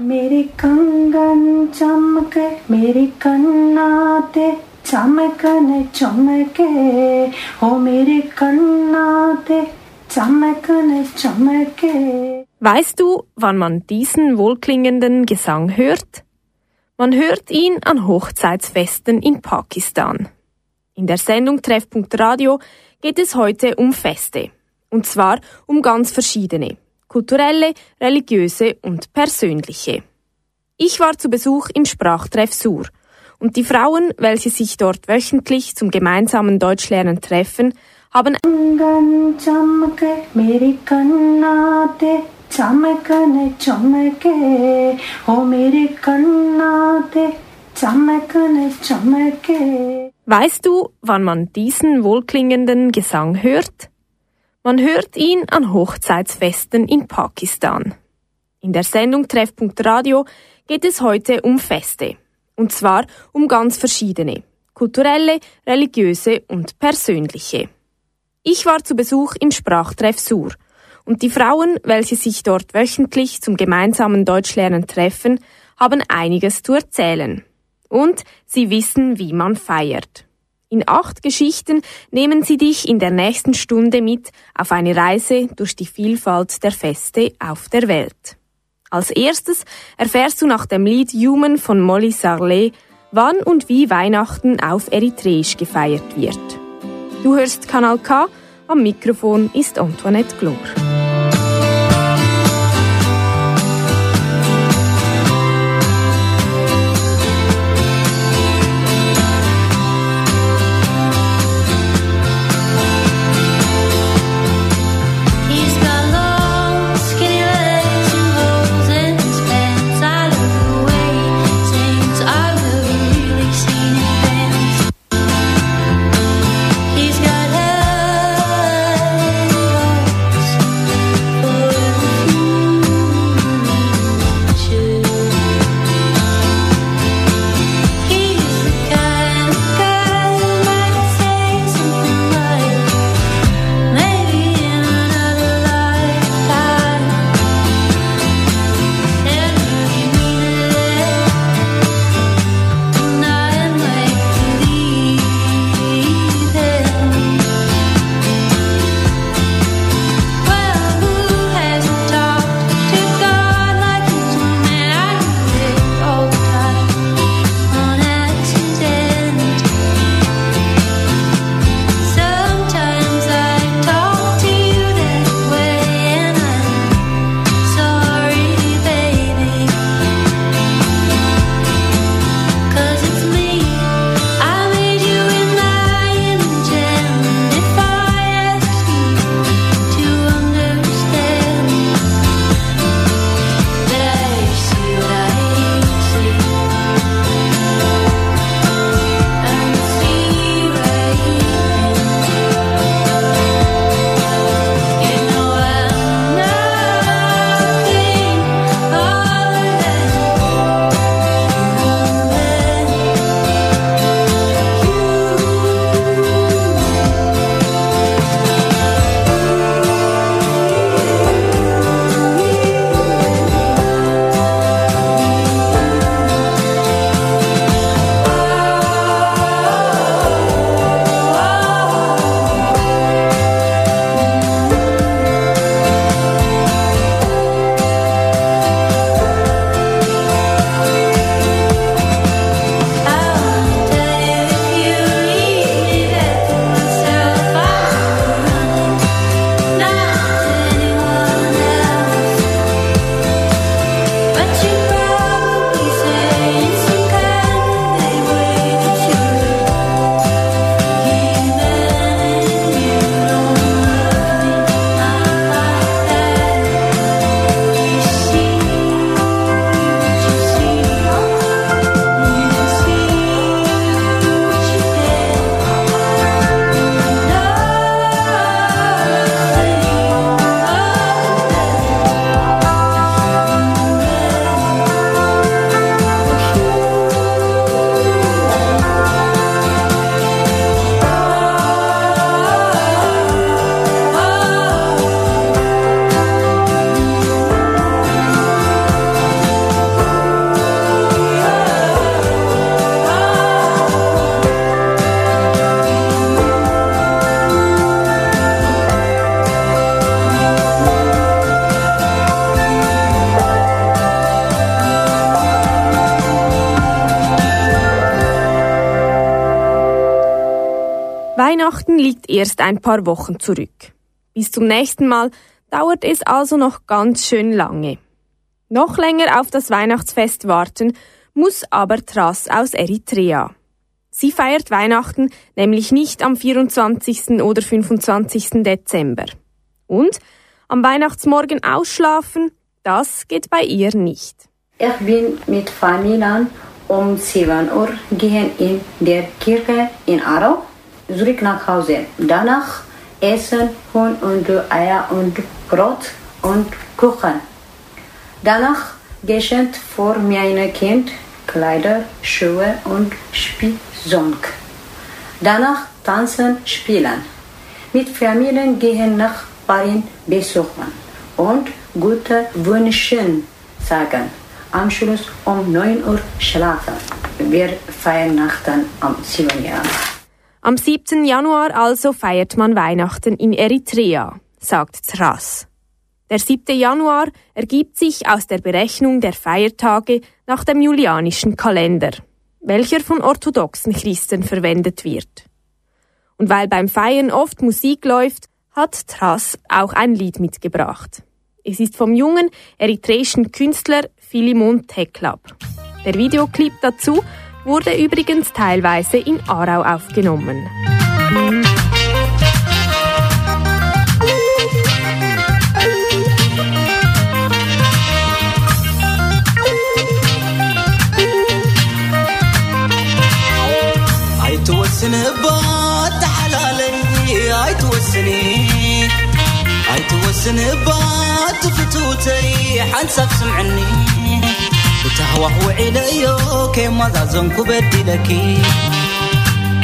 मेरे कंगन चमके मेरे कन्नाते चमकन चमके हो मेरे कन्नाते चमकन चमके Weißt du, wann man diesen wohlklingenden Gesang hört? Man hört ihn an Hochzeitsfesten in Pakistan. In der Sendung Treffpunkt Radio geht es heute um Feste. Und zwar um ganz verschiedene. kulturelle, religiöse und persönliche. Ich war zu Besuch im Sprachtreff Sur und die Frauen, welche sich dort wöchentlich zum gemeinsamen Deutschlernen treffen, haben Weißt du, wann man diesen wohlklingenden Gesang hört? Man hört ihn an Hochzeitsfesten in Pakistan. In der Sendung Treffpunkt Radio geht es heute um Feste. Und zwar um ganz verschiedene. Kulturelle, religiöse und persönliche. Ich war zu Besuch im Sprachtreff Sur. Und die Frauen, welche sich dort wöchentlich zum gemeinsamen Deutschlernen treffen, haben einiges zu erzählen. Und sie wissen, wie man feiert. In acht Geschichten nehmen sie dich in der nächsten Stunde mit auf eine Reise durch die Vielfalt der Feste auf der Welt. Als erstes erfährst du nach dem Lied Human von Molly Sarlet, wann und wie Weihnachten auf Eritreisch gefeiert wird. Du hörst Kanal K, am Mikrofon ist Antoinette Glor. Weihnachten liegt erst ein paar Wochen zurück. Bis zum nächsten Mal dauert es also noch ganz schön lange. Noch länger auf das Weihnachtsfest warten muss aber Tras aus Eritrea. Sie feiert Weihnachten nämlich nicht am 24. oder 25. Dezember. Und am Weihnachtsmorgen ausschlafen, das geht bei ihr nicht. Ich bin mit Familien um 7 Uhr gehen in der Kirche in Aarau, zurück nach Hause. Danach essen Huhn und Eier und Brot und Kuchen. Danach geschenkt für mein Kind Kleider, Schuhe und Spielzeug. Danach tanzen, spielen. Mit Familien gehen Nachbarn besuchen und gute Wünsche sagen. Am Schluss um 9 Uhr schlafen. Wir feiern Weihnachten am 7. Januar. Am 7. Januar also feiert man Weihnachten in Eritrea, sagt Tras. Der 7. Januar ergibt sich aus der Berechnung der Feiertage nach dem julianischen Kalender, welcher von orthodoxen Christen verwendet wird. Und weil beim Feiern oft Musik läuft, hat Tras auch ein Lied mitgebracht. Es ist vom jungen eritreischen Künstler Philimon Teklab. Der Videoclip dazu wurde übrigens teilweise in Aarau aufgenommen. አይትወስንባት ተሓላለይ ኣይትወስኒ ኣይትወስንባት ፍቱተይ ሓንሳብ سهوه ما كيما زازن لكي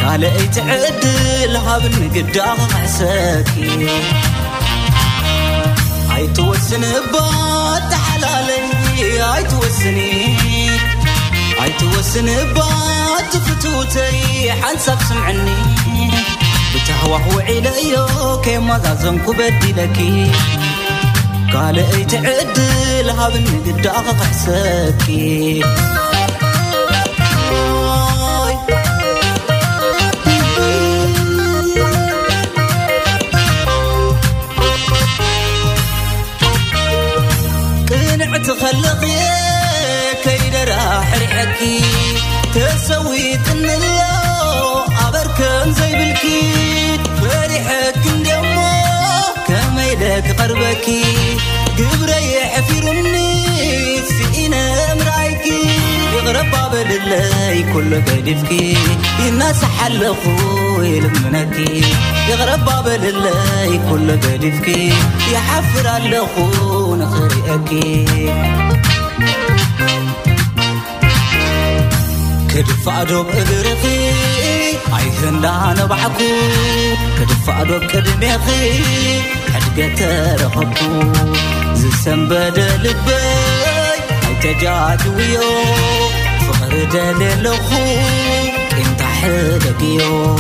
قال اي يتعدل هابن مقدار حسكي اي توسن بات حلالي اي توسني اي توسن بات فتوتي حنسب سمعني بتهوه ما كيما زازن لكي ካልአይ ትዕድል ሃብኒ ግዳኽ ክሕሰኪ ቅንዕቲ ኸለኽየ ከይደራሕ ርሐኪ دربكي قبري حفيرني في إنا مرايكي يغرب باب لله كل قلبكي الناس حل خوي لمنكي يغرب باب لله كل قلبكي يحفر على خون خريئكي. كدفع ادوب اغرقي عيهن دعنا بعكو. كدفع ادوب كدميقي. يترقبون زسن بدلبي تجاد ويو فخر دليل خو انت حدك يو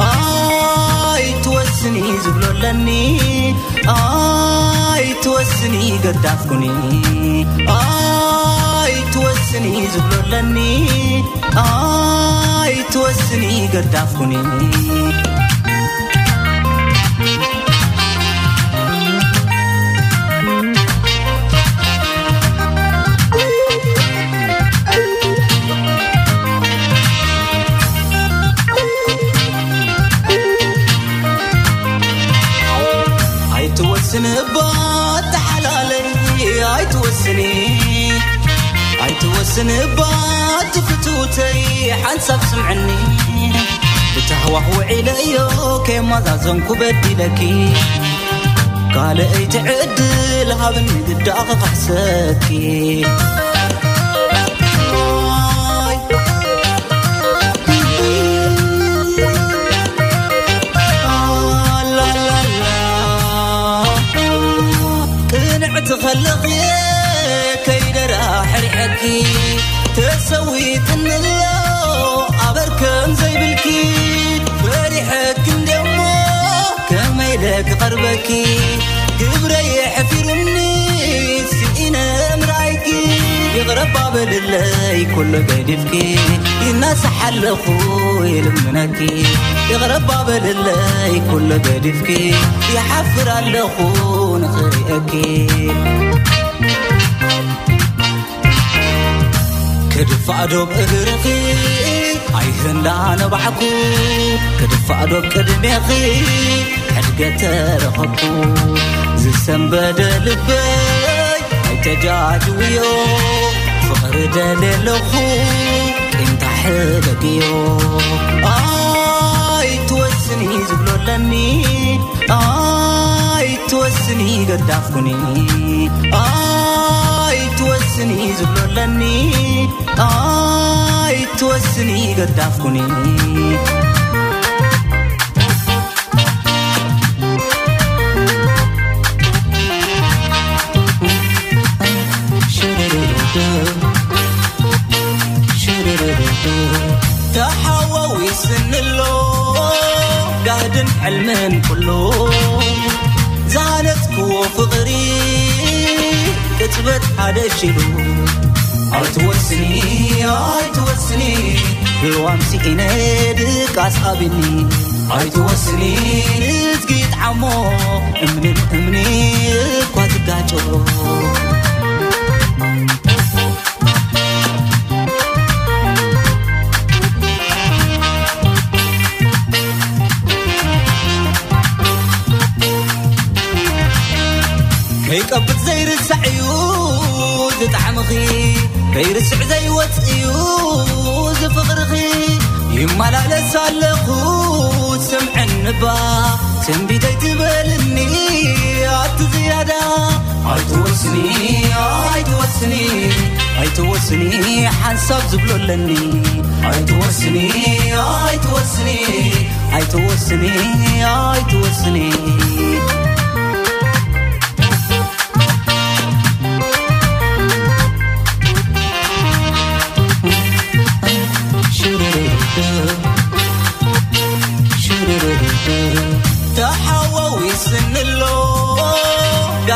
آي توسني زبلو لني. آي توسني قدافكني آي توسني زبلو لني. آي توسني قدافكني توسنبات حلالي هاي توسني هاي توسنبات فتوتي حنسب سمعني. بتهوه علي كيما بدي لكي قال أي تعدل هذا من قداك حسكي لغيك كيد راح ريحكي تسوي تنلو عبركم زي بالكيد. فريحك اندمو كما يدك قربكي قبريح في يغرب باب كل كله بيدفكي الناس حل أخوي لمنكي. يغرب باب اللي كله بيدفكي يحفر على اخون خريئكي كدفع دوب إغرقي عيهن لا نبعكو كدفع دوب قدميخي حدقة ترهبو زي سنبدا لبي تجاج ويوم بدل الخوف انت حلقك يوم. آي توسني زبلو لني آي توسني قدافكني. آي توسني زبلو لني آي توسني قدافكني. يعيشوه تحاووا يسنلو قاعد علمن كله زانت كوف غري كتبت حدا شلو أتوسني أتوسني الوامسي إنادك أصحابني أتوسني نتقيت عمو. أمني أمني كواتقاتو Thank. ከይቀብጥ ዘይርስዕ እዩ ዝጣዕምኺ ከይርስዕ ዘይወፅእ እዩ ዝፍቕርኺ ይመላለስ ኣለኹ ስምዐኒ ባ ትንቢተይ ትበልኒ ኣቲ ዝያዳ ኣይትወስኒ ኣይትወስኒ ኣይትወስኒ ሓንሳብ ዝብሎለኒ ኣይትወስኒ ኣይትወስኒ ኣይትወስኒ ኣይትወስኒ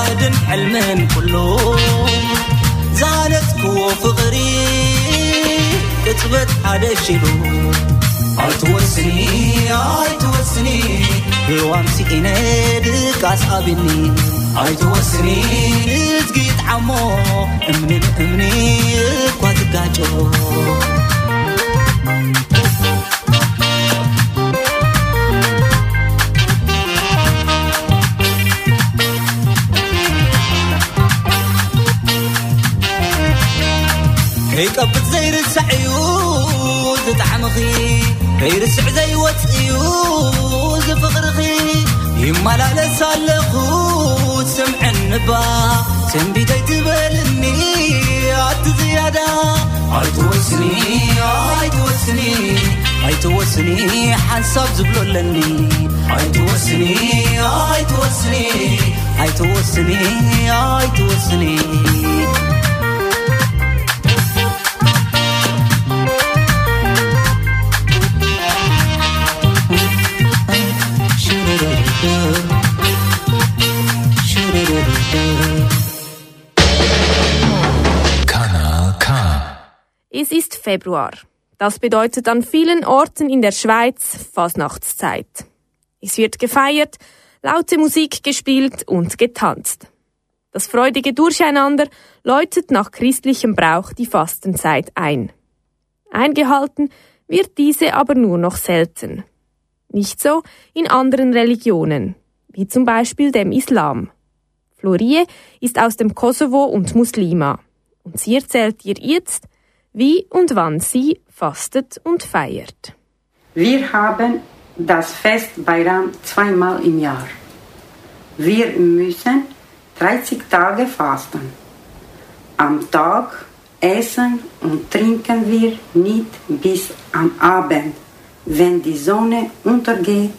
وعدن حلمن زانت كو فغري كتبت حدا شلو أتوسني أتوسني لوامسي إنادك أصحابني أتوسني نزقيت عمو أمني أمني كواتقاتو Thank you. ከይቀብጥ ዘይርስዕ እዩ ዝጣዕምኺ ከይርስዕ ዘይወፅእ እዩ ዝፍቕርኺ ይመላለስ ኣለኹ ስምዐኒ ባ ትንቢተይ ትበልኒ ኣቲ ዝያዳ ኣይትወስኒ ኣይትወስኒ ኣይትወስኒ ሓንሳብ ዝብሎለኒ ኣይትወስኒ ኣይትወስኒ ኣይትወስኒ ኣይትወስኒ Februar. Das bedeutet an vielen Orten in der Schweiz Fasnachtszeit. Es wird gefeiert, laute Musik gespielt und getanzt. Das freudige Durcheinander läutet nach christlichem Brauch die Fastenzeit ein. Eingehalten wird diese aber nur noch selten. Nicht so in anderen Religionen, wie zum Beispiel dem Islam. Florie ist aus dem Kosovo und Muslima. Und sie erzählt dir jetzt, wie und wann sie fastet und feiert. Wir haben das Fest Bayram zweimal im Jahr. Wir müssen 30 Tage fasten. Am Tag essen und trinken wir nicht bis am Abend. Wenn die Sonne untergeht,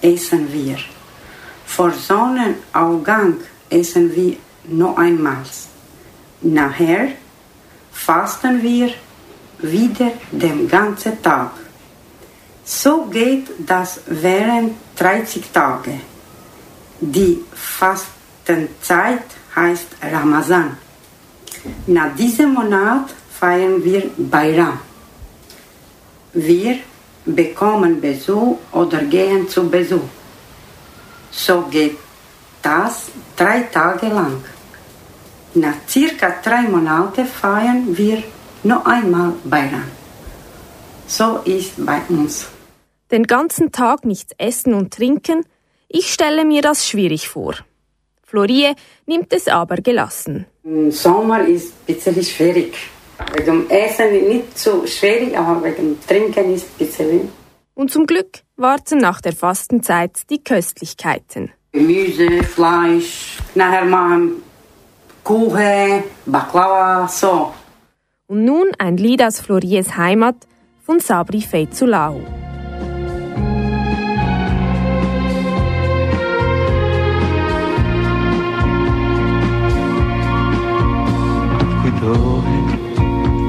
essen wir. Vor Sonnenaufgang essen wir noch einmal. Nachher fasten wir wieder den ganzen Tag. So geht das während 30 Tage. Die Fastenzeit heißt Ramazan. Nach diesem Monat feiern wir Bayram. Wir bekommen Besuch oder gehen zu Besuch. So geht das drei Tage lang. Nach circa drei Monaten feiern wir noch einmal Bayram. So ist bei uns. Den ganzen Tag nichts essen und trinken, ich stelle mir das schwierig vor. Florie nimmt es aber gelassen. Im Sommer ist ein bisschen schwierig. Wegen Essen nicht so schwierig, aber wegen Trinken ist ein bisschen. Und zum Glück warten nach der Fastenzeit die Köstlichkeiten. Gemüse, Fleisch, nachher machen Kuchen, Baklava, so. Und nun ein Lied aus Flories Heimat von Sabri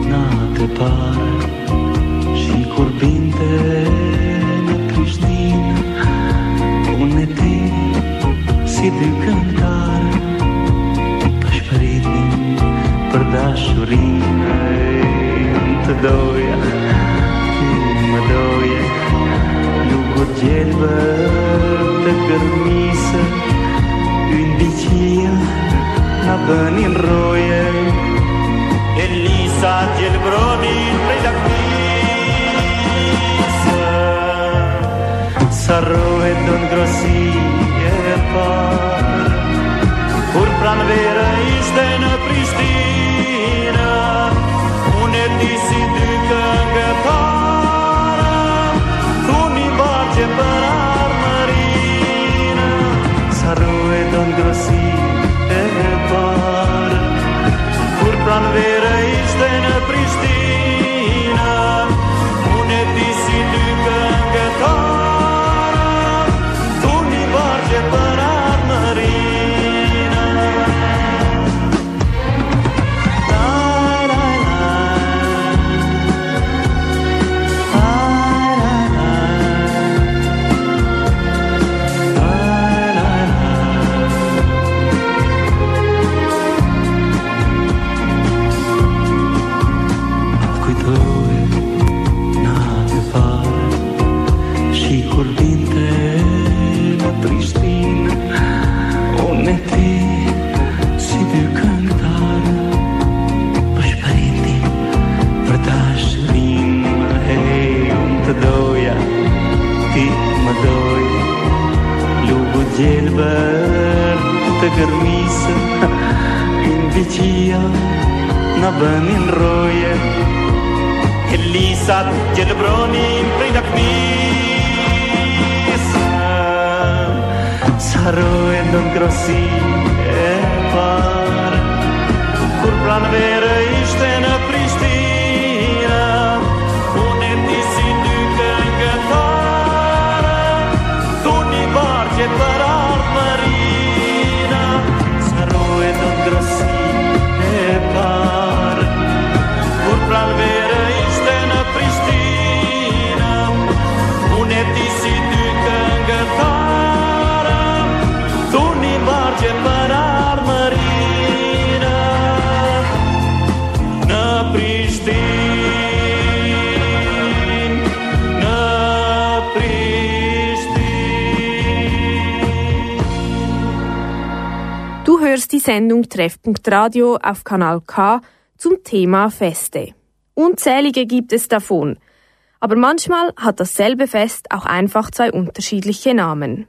nate pare Și curbinte te dashurinë të doja Ti më doje Lugët gjelbë të kërmisë Yn diqia në bënin roje Elisa gjelbrodin prej lakmisë Sa rohet do në grosi e parë Kur pranvera ishte në pristina. ber të gërmisë Indiqia në bënin roje. E lisat gjelbronin prej lakmisë Sa roje në ngrosi e parë Kur vere ishte në Pristin Du hörst die Sendung Treffpunkt Radio auf Kanal K zum Thema Feste. Unzählige gibt es davon. Aber manchmal hat dasselbe Fest auch einfach zwei unterschiedliche Namen.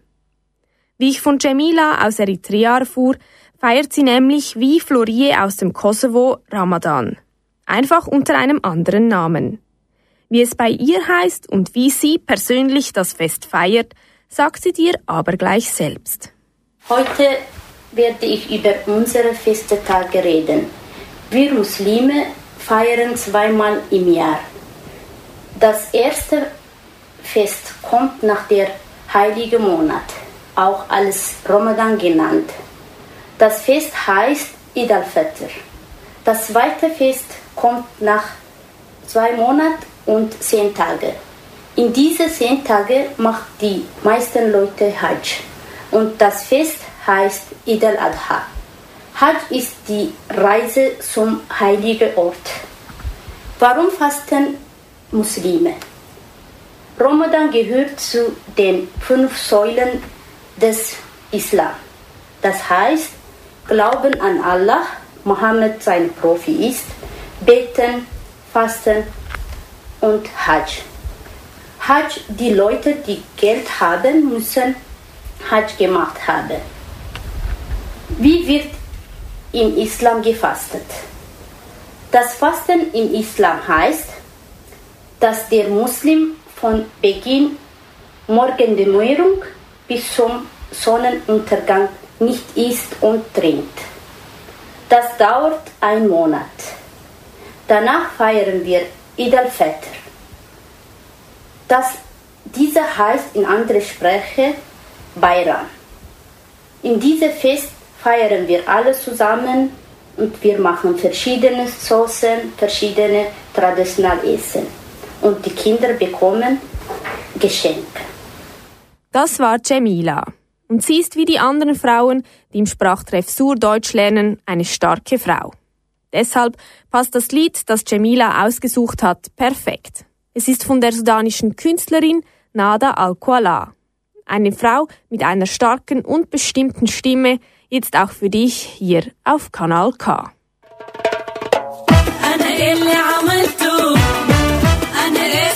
Wie ich von Cemila aus Eritrea erfuhr, feiert sie nämlich wie Florie aus dem Kosovo Ramadan. Einfach unter einem anderen Namen. Wie es bei ihr heißt und wie sie persönlich das Fest feiert, sagt sie dir aber gleich selbst. Heute werde ich über unsere Festetage reden. Wir Muslime feiern zweimal im Jahr. Das erste Fest kommt nach der heiligen Monat, auch als Ramadan genannt. Das Fest heißt Eid al-Fitr. Das zweite Fest kommt nach zwei Monaten und zehn Tage. In diese zehn Tage macht die meisten Leute Hajj. Und das Fest heißt Eid al-Adha. Hajj ist die Reise zum heiligen Ort. Warum fasten Muslime? Ramadan gehört zu den fünf Säulen des Islam. Das heißt, Glauben an Allah, Mohammed sein Profi ist, Beten, Fasten und Hajj. Hajj, die Leute, die Geld haben, müssen Hajj gemacht haben. Wie wird im Islam gefastet? Das Fasten im Islam heißt, dass der Muslim von Beginn Morgendämmerung bis zum Sonnenuntergang nicht isst und trinkt. Das dauert einen Monat. Danach feiern wir Eid al-Fitr. Das, dieser heißt in anderer Sprache Bayram. In diesem Fest feiern wir alle zusammen und wir machen verschiedene Soßen, verschiedene traditionelle Essen. Und die Kinder bekommen Geschenke. Das war Cemila. Und sie ist wie die anderen Frauen, die im Sprachtreff Sur Deutsch lernen, eine starke Frau. Deshalb passt das Lied, das Cemila ausgesucht hat, perfekt. Es ist von der sudanischen Künstlerin Nada Al-Kuala. Eine Frau mit einer starken und bestimmten Stimme, jetzt auch für dich hier auf Kanal K. أنا إيه اللي عملته أنا إيه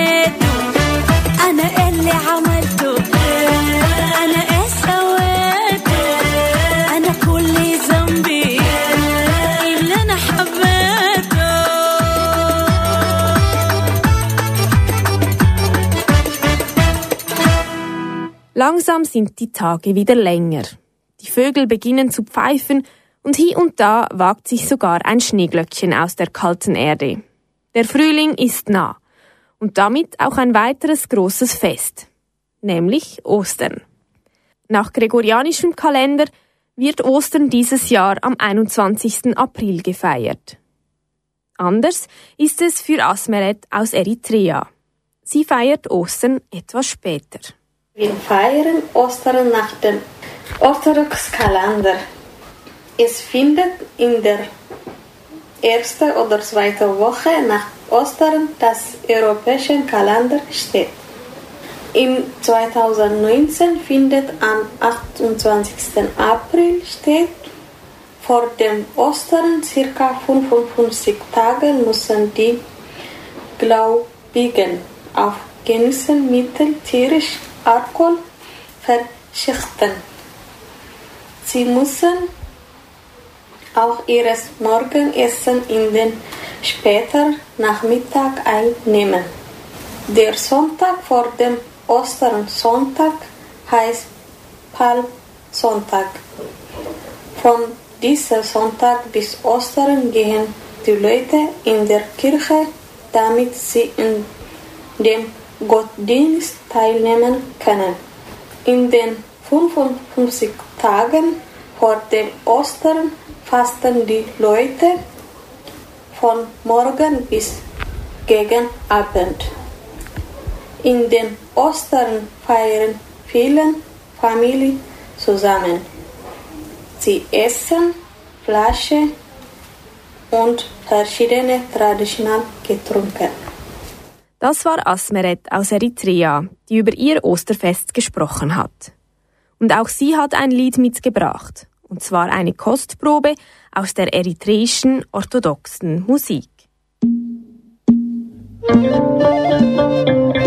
جنيته انا اللي عملته انا ايه سويته انا كل ذنبي اللي انا حبيته Langsam sind die Tage wieder länger. Die Vögel beginnen zu pfeifen und hier und da wagt sich sogar ein Schneeglöckchen aus der kalten Erde. Der Frühling ist nah und damit auch ein weiteres großes Fest, nämlich Ostern. Nach gregorianischem Kalender wird Ostern dieses Jahr am 21. April gefeiert. Anders ist es für Asmeret aus Eritrea. Sie feiert Ostern etwas später. Wir feiern Ostern nach dem orthodoxen Kalender. Es findet in der ersten oder zweiten Woche nach Ostern das europäische Kalender statt. Im 2019 findet am 28. April statt. Vor dem Ostern, circa 55 Tage, müssen die Gläubigen auf Genussmittel tierisch Alkohol verzichten. Sie müssen auch ihres Morgenessen in den später Nachmittag einnehmen. Der Sonntag vor dem Ostersonntag heißt Palmsonntag. Von diesem Sonntag bis Ostern gehen die Leute in der Kirche, damit sie in dem Gottesdienst teilnehmen können. In den 55 Tagen vor dem Ostern fasten die Leute von morgen bis gegen Abend. In den Ostern feiern viele Familien zusammen. Sie essen Flasche und verschiedene traditionelle Getränke. Das war Asmeret aus Eritrea, die über ihr Osterfest gesprochen hat. Und auch sie hat ein Lied mitgebracht, und zwar eine Kostprobe aus der eritreischen orthodoxen Musik. Musik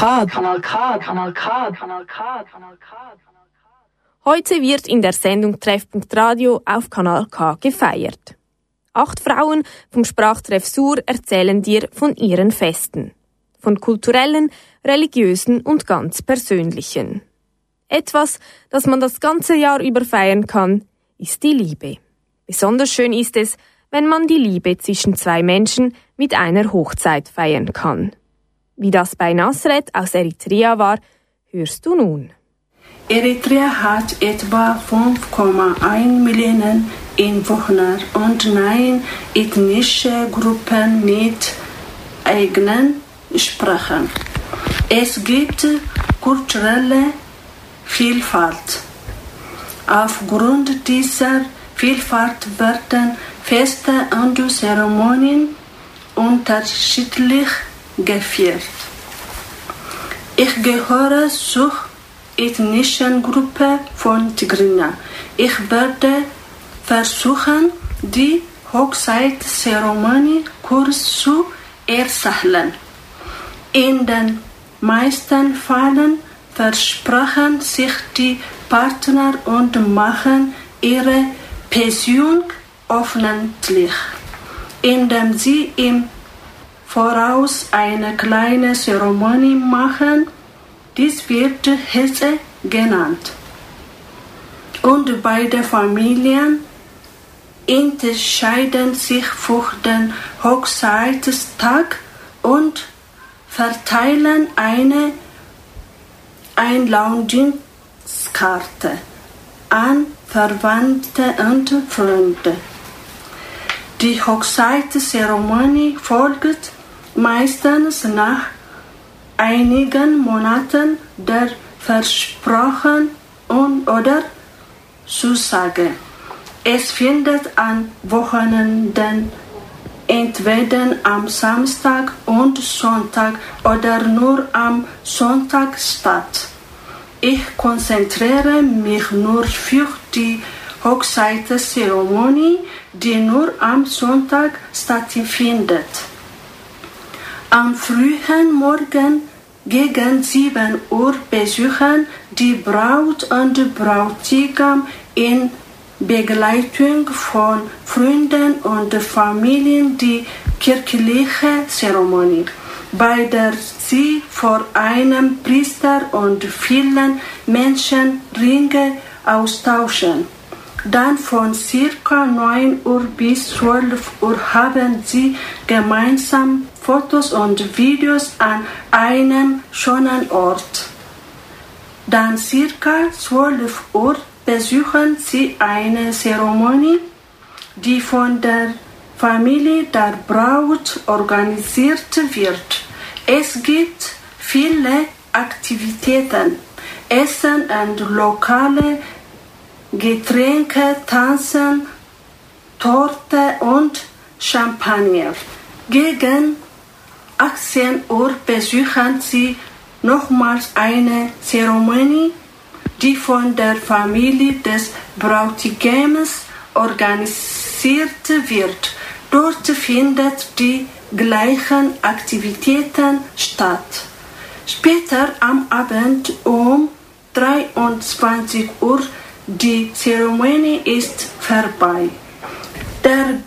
K, Kanal K, Kanal K, Kanal K, Kanal K. Heute wird in der Sendung Treffpunkt Radio auf Kanal K gefeiert. Acht Frauen vom Sprachtreff Sur erzählen dir von ihren Festen. Von kulturellen, religiösen und ganz persönlichen. Etwas, das man das ganze Jahr über feiern kann, ist die Liebe. Besonders schön ist es, wenn man die Liebe zwischen zwei Menschen mit einer Hochzeit feiern kann. Wie das bei Nasret aus Eritrea war, hörst du nun. Eritrea hat etwa 5,1 Millionen Einwohner und neun ethnische Gruppen mit eigenen Sprachen. Es gibt kulturelle Vielfalt. Aufgrund dieser Vielfalt werden Feste und Zeremonien unterschiedlich gefeiert. Ich gehöre zur ethnischen Gruppe von Tigrinya. Ich werde versuchen, die Hochzeitszeremonie kurz zu erzählen. In den meisten Fällen versprechen sich die Partner und machen ihre Pension öffentlich, indem sie im Voraus eine kleine Zeremonie machen. Dies wird Hitze genannt. Und beide Familien entscheiden sich für den Hochzeitstag und verteilen eine Einladungskarte an Verwandte und Freunde. Die Hochzeitszeremonie folgt meistens nach einigen Monaten der Versprochen und oder Zusage. Es findet an Wochenenden entweder am Samstag und Sonntag oder nur am Sonntag statt. Ich konzentriere mich nur für die Hochzeitszeremonie, die nur am Sonntag stattfindet. Am frühen Morgen gegen 7 Uhr besuchen die Braut und Bräutigam in Begleitung von Freunden und Familien die kirchliche Zeremonie, bei der sie vor einem Priester und vielen Menschen Ringe austauschen. Dann von circa 9 Uhr bis 12 Uhr haben sie gemeinsam Fotos und Videos an einem schönen Ort. Dann circa 12 Uhr besuchen sie eine Zeremonie, die von der Familie der Braut organisiert wird. Es gibt viele Aktivitäten, Essen und lokale Getränke, Tanzen, Torte und Champagner. Gegen 18 Uhr besuchen sie nochmals eine Zeremonie, die von der Familie des Bräutigams organisiert wird. Dort findet die gleichen Aktivitäten statt. Später am Abend um 23 Uhr die Zeremonie ist vorbei. Der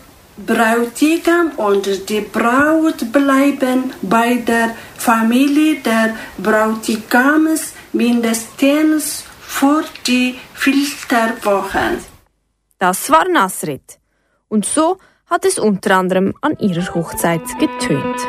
Bräutigam und die Braut bleiben bei der Familie der Bräutigams mindestens für die Filterwochen. Das war Nasrit. Und so hat es unter anderem an ihrer Hochzeit getönt.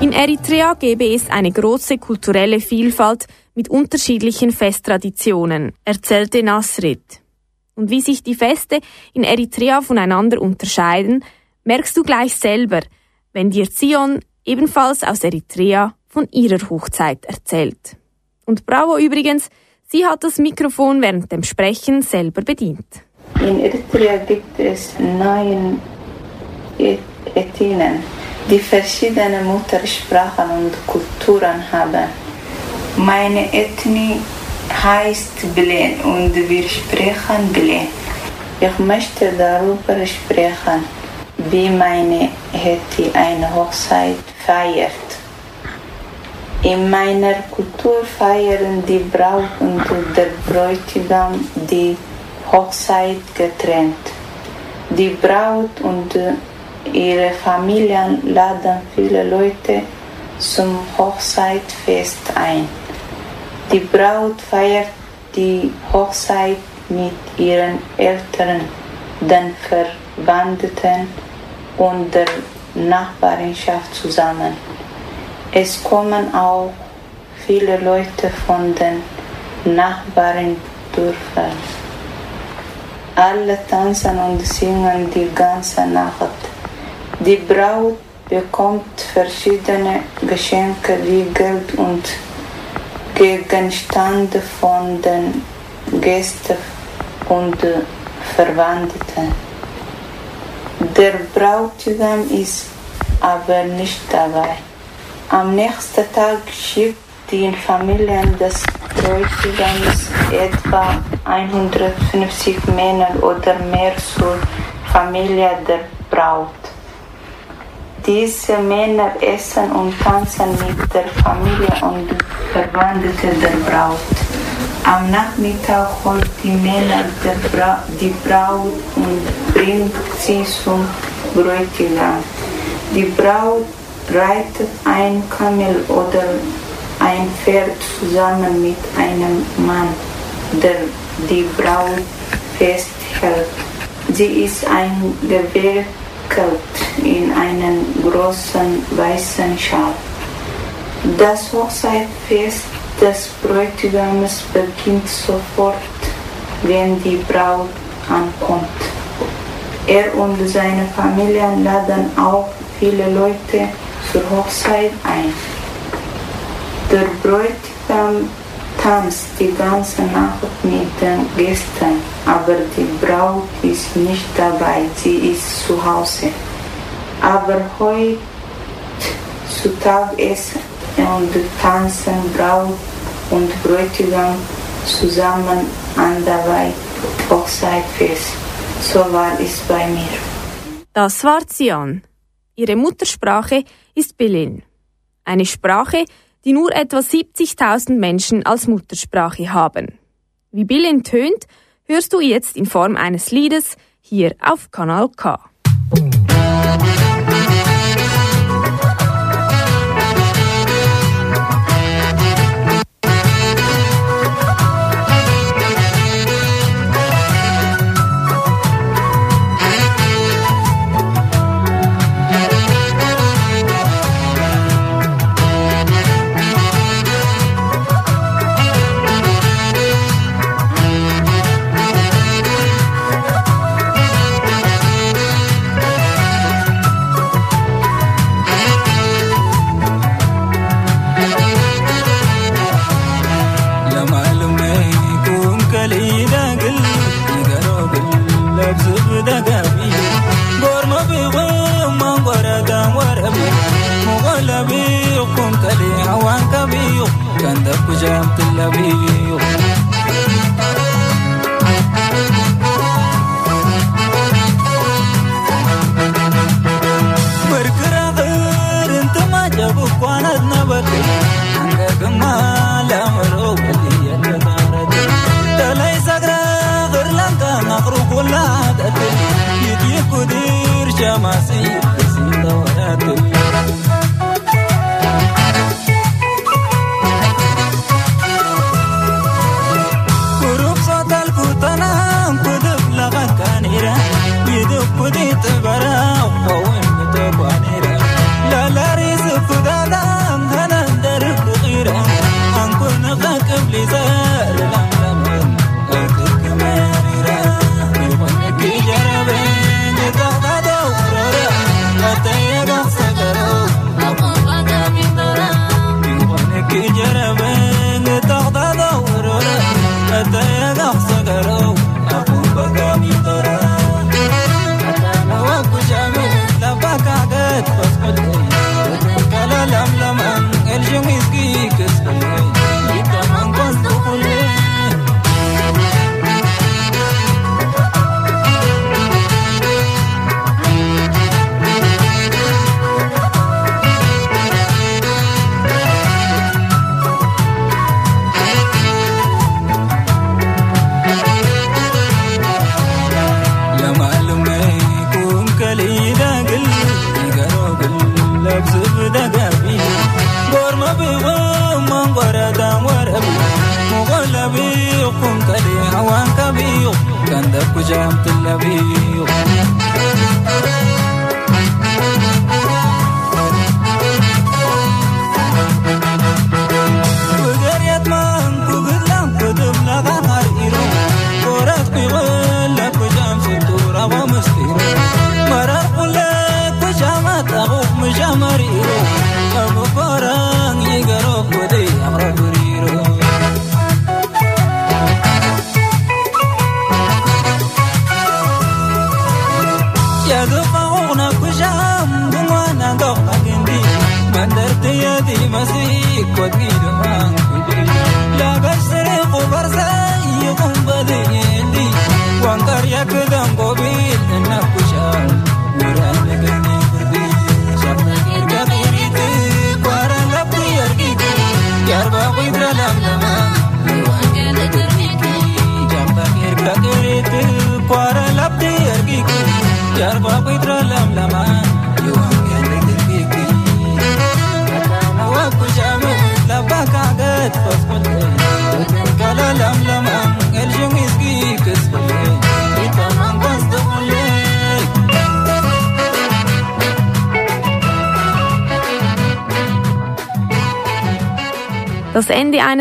In Eritrea gebe es eine große kulturelle Vielfalt mit unterschiedlichen Festtraditionen, erzählte Nasrid. Und wie sich die Feste in Eritrea voneinander unterscheiden, merkst du gleich selber, wenn dir Zion, ebenfalls aus Eritrea, von ihrer Hochzeit erzählt. Und Bravo übrigens, sie hat das Mikrofon während dem Sprechen selber bedient. In Eritrea gibt es neun Et- Ethnien, die verschiedene Muttersprachen und Kulturen haben. Meine Ethnie heißt Belen und wir sprechen Belen. Ich möchte darüber sprechen, wie meine Ethnie eine Hochzeit feiert. In meiner Kultur feiern die Braut und der Bräutigam die Hochzeit getrennt. Die Braut und ihre Familien laden viele Leute zum Hochzeitfest ein. Die Braut feiert die Hochzeit mit ihren Eltern, den Verwandten und der Nachbarschaft zusammen. Es kommen auch viele Leute von den Nachbarndörfern. Alle tanzen und singen die ganze Nacht. Die Braut bekommt verschiedene Geschenke wie Geld und Gegenstände von den Gästen und Verwandten. Der Bräutigam ist aber nicht dabei. Am nächsten Tag schickt die Familien des Bräutigams etwa 150 Männer oder mehr zur Familie der Braut. Diese Männer essen und tanzen mit der Familie und Verwandten der Braut. Am Nachmittag holt die Männer Bra die Braut und bringt sie zum Bräutigam. Die Braut reitet ein Kamel oder ein Pferd zusammen mit einem Mann, der die Braut festhält. Sie ist eingewickelt in einen großen weißen Schal. Das Hochzeitfest des Bräutigams beginnt sofort, wenn die Braut ankommt. Er und seine Familie laden auch viele Leute zur Hochzeit ein. Der Bräutigam tanzt die ganze Nacht mit den Gästen, aber die Braut ist nicht dabei, sie ist zu Hause. Aber heute zu Tag essen und tanzen Braut und Bräutigam zusammen an der Hochzeitfest. So war es bei mir. Das war Zion. Ihre Muttersprache ist Belin. Eine Sprache, die nur etwa 70.000 Menschen als Muttersprache haben. Wie Bilin tönt, hörst du jetzt in Form eines Liedes hier auf Kanal K.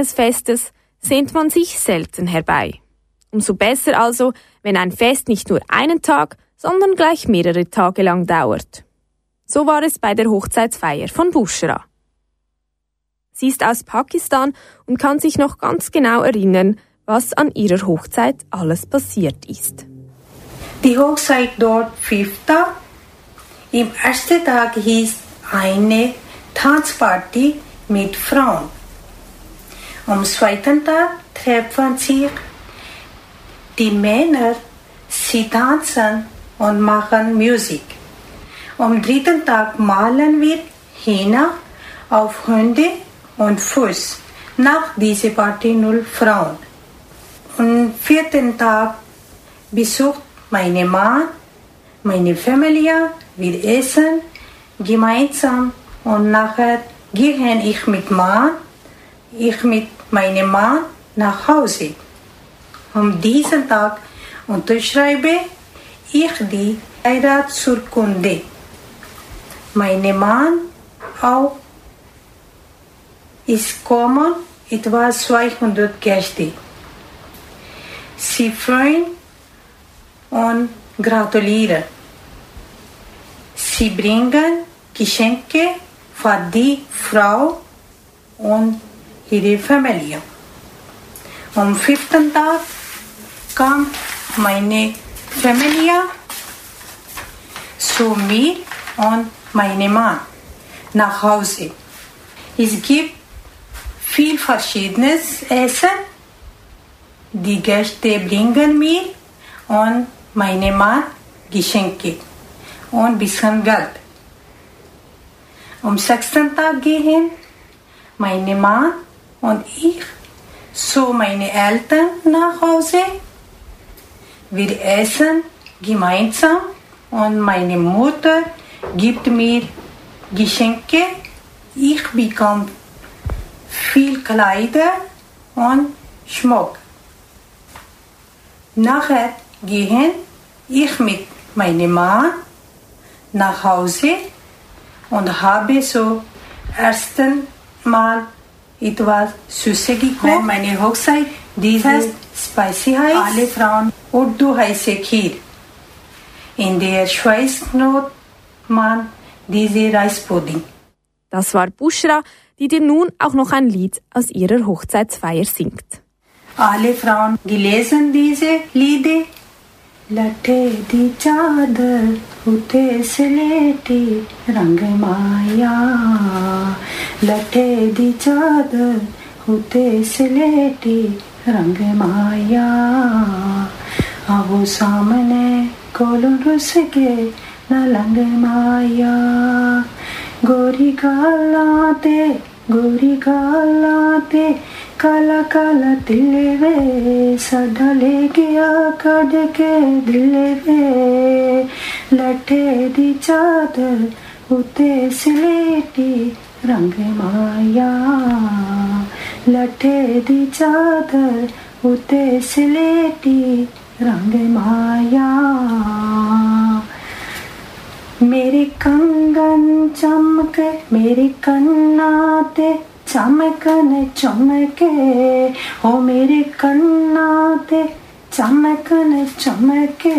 eines Festes sehnt man sich selten herbei. Umso besser also, wenn ein Fest nicht nur einen Tag, sondern gleich mehrere Tage lang dauert. So war es bei der Hochzeitsfeier von Bushra. Sie ist aus Pakistan und kann sich noch ganz genau erinnern, was an ihrer Hochzeit alles passiert ist. Die Hochzeit dort fünfter. Im ersten Tag hieß eine Tanzparty mit Frauen. Am zweiten Tag treffen sich die Männer, sie tanzen und machen Musik. Am dritten Tag malen wir Henna auf Hände und Fuß. Nach dieser Party null Frauen. Am vierten Tag besucht meine Mann, meine Familie, wir essen gemeinsam und nachher gehe ich mit Mann, ich mit meinem Mann nach Hause. Am diesen Tag unterschreibe ich die Heiratsurkunde. Mein Mann auch ist kommen, etwa 200 Gäste. Sie freuen und gratulieren. Sie bringen Geschenke für die Frau und ihre Familie. Am fünften Tag kam meine Familie zu mir und meinem Mann nach Hause. Es gibt viel verschiedenes Essen. Die Gäste bringen mir und meinem Mann Geschenke und ein bisschen Geld. Am sechsten Tag gehen meine Mann und ich zu meinen Eltern nach Hause. Wir essen gemeinsam und meine Mutter gibt mir Geschenke. Ich bekomme viel Kleider und Schmuck. Nachher gehen ich mit meinem Mann nach Hause und habe so ersten Mal etwas Süßes gekocht. Wenn meine Hochzeit dieses Spicy heißt, alle Frauen Urdu heiße Kheer. In der Schweiz nutzt man diese Reispudding. Das war Bushra, die dir nun auch noch ein Lied aus ihrer Hochzeitsfeier singt. alle Frauen gelesen diese Lieder. लटे दी चादर, उते सलेटी रंग माया। लटे दी चादर, उते सलेटी रंग माया। अब सामने कोलो रुस के न लंग माया। गोरी गालाते गोरी गालाते काला काला दिल वे साडा ले गया कड के दिल वे। लटे दी चादर, उते सलेटी रंग माया। लठे दी चादर, उते सलेटी रंग माया। मेरे कंगन चमके, मेरे कन्ना ते ચમકને ચમકે હો મેરે કન્ના તે ચમકને ચમકે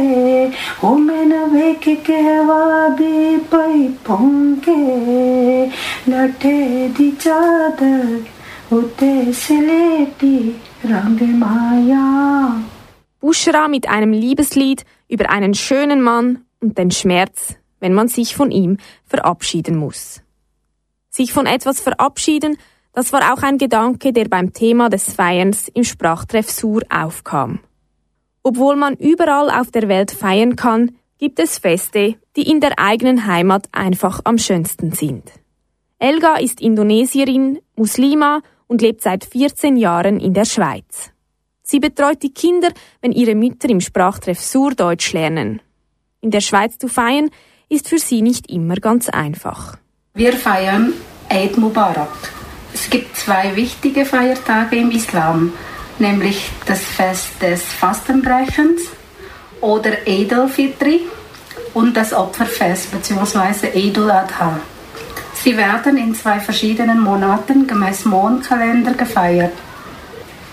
હો મેન વેક કહેવા બી પૈ પોંકે લઠે દી ચાદર ઉતે સલેટી Bushra mit einem Liebeslied über einen schönen Mann und den Schmerz, wenn man sich von ihm verabschieden muss. Sich von etwas verabschieden das war auch ein Gedanke, der beim Thema des Feierns im Sprachtreff Sur aufkam. Obwohl man überall auf der Welt feiern kann, gibt es Feste, die in der eigenen Heimat einfach am schönsten sind. Elga ist Indonesierin, Muslima und lebt seit 14 Jahren in der Schweiz. Sie betreut die Kinder, wenn ihre Mütter im Sprachtreff Sur Deutsch lernen. In der Schweiz zu feiern, ist für sie nicht immer ganz einfach. Wir feiern Eid Mubarak. Es gibt zwei wichtige Feiertage im Islam, nämlich das Fest des Fastenbrechens oder Eid al-Fitri und das Opferfest bzw. Eid al-Adha. Sie werden in zwei verschiedenen Monaten gemäß Mondkalender gefeiert.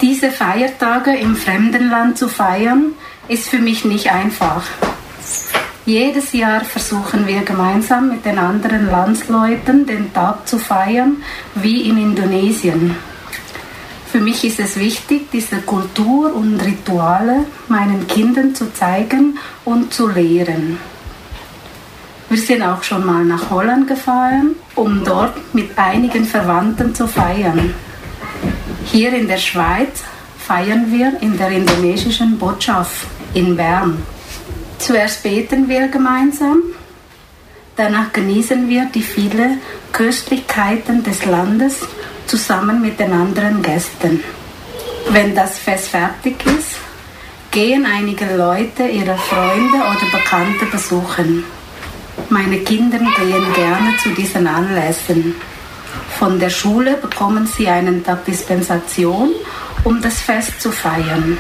Diese Feiertage im fremden Land zu feiern, ist für mich nicht einfach. Jedes Jahr versuchen wir gemeinsam mit den anderen Landsleuten den Tag zu feiern, wie in Indonesien. Für mich ist es wichtig, diese Kultur und Rituale meinen Kindern zu zeigen und zu lehren. Wir sind auch schon mal nach Holland gefahren, um dort mit einigen Verwandten zu feiern. Hier in der Schweiz feiern wir in der indonesischen Botschaft in Bern. Zuerst beten wir gemeinsam, danach genießen wir die vielen Köstlichkeiten des Landes zusammen mit den anderen Gästen. Wenn das Fest fertig ist, gehen einige Leute ihre Freunde oder Bekannte besuchen. Meine Kinder gehen gerne zu diesen Anlässen. Von der Schule bekommen sie einen Tag Dispensation, um das Fest zu feiern.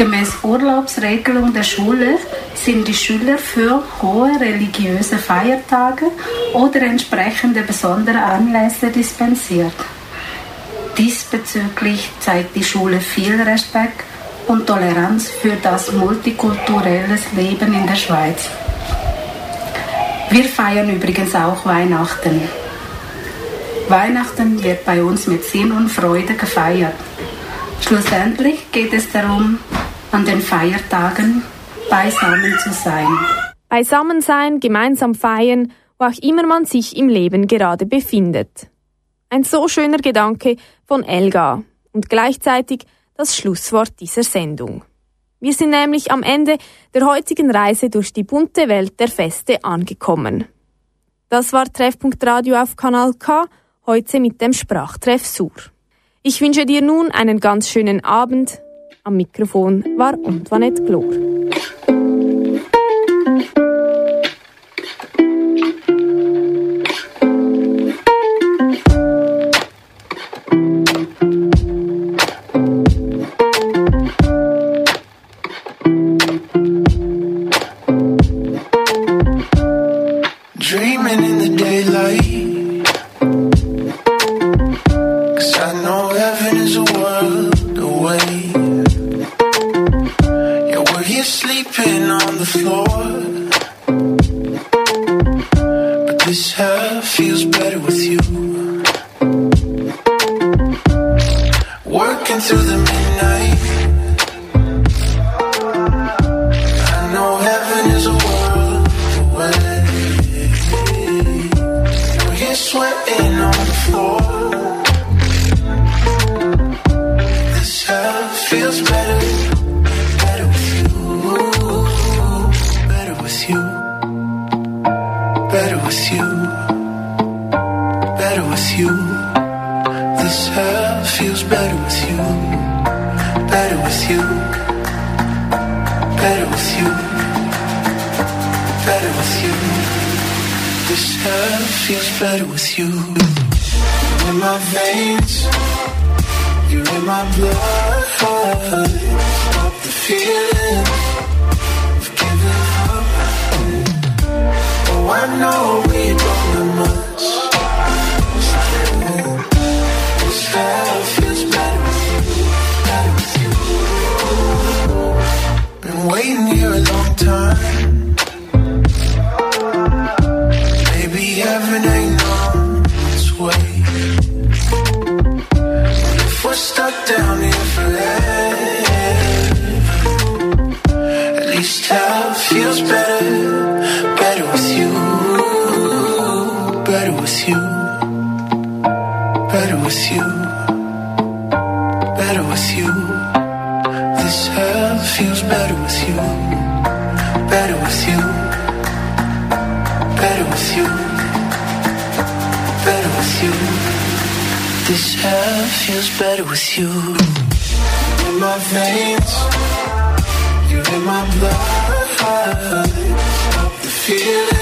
Gemäß Urlaubsregelung der Schule sind die Schüler für hohe religiöse Feiertage oder entsprechende besondere Anlässe dispensiert. Diesbezüglich zeigt die Schule viel Respekt und Toleranz für das multikulturelles Leben in der Schweiz. Wir feiern übrigens auch Weihnachten. Weihnachten wird bei uns mit Sinn und Freude gefeiert. Schlussendlich geht es darum, an den Feiertagen beisammen zu sein. Beisammen sein, gemeinsam feiern, wo auch immer man sich im Leben gerade befindet. Ein so schöner Gedanke von Elga und gleichzeitig das Schlusswort dieser Sendung. Wir sind nämlich am Ende der heutigen Reise durch die bunte Welt der Feste angekommen. Das war Treffpunkt Radio auf Kanal K, heute mit dem Sprachtreff Sur. Ich wünsche dir nun einen ganz schönen Abend. Am Mikrofon war Antoinette Glor. to the feel it.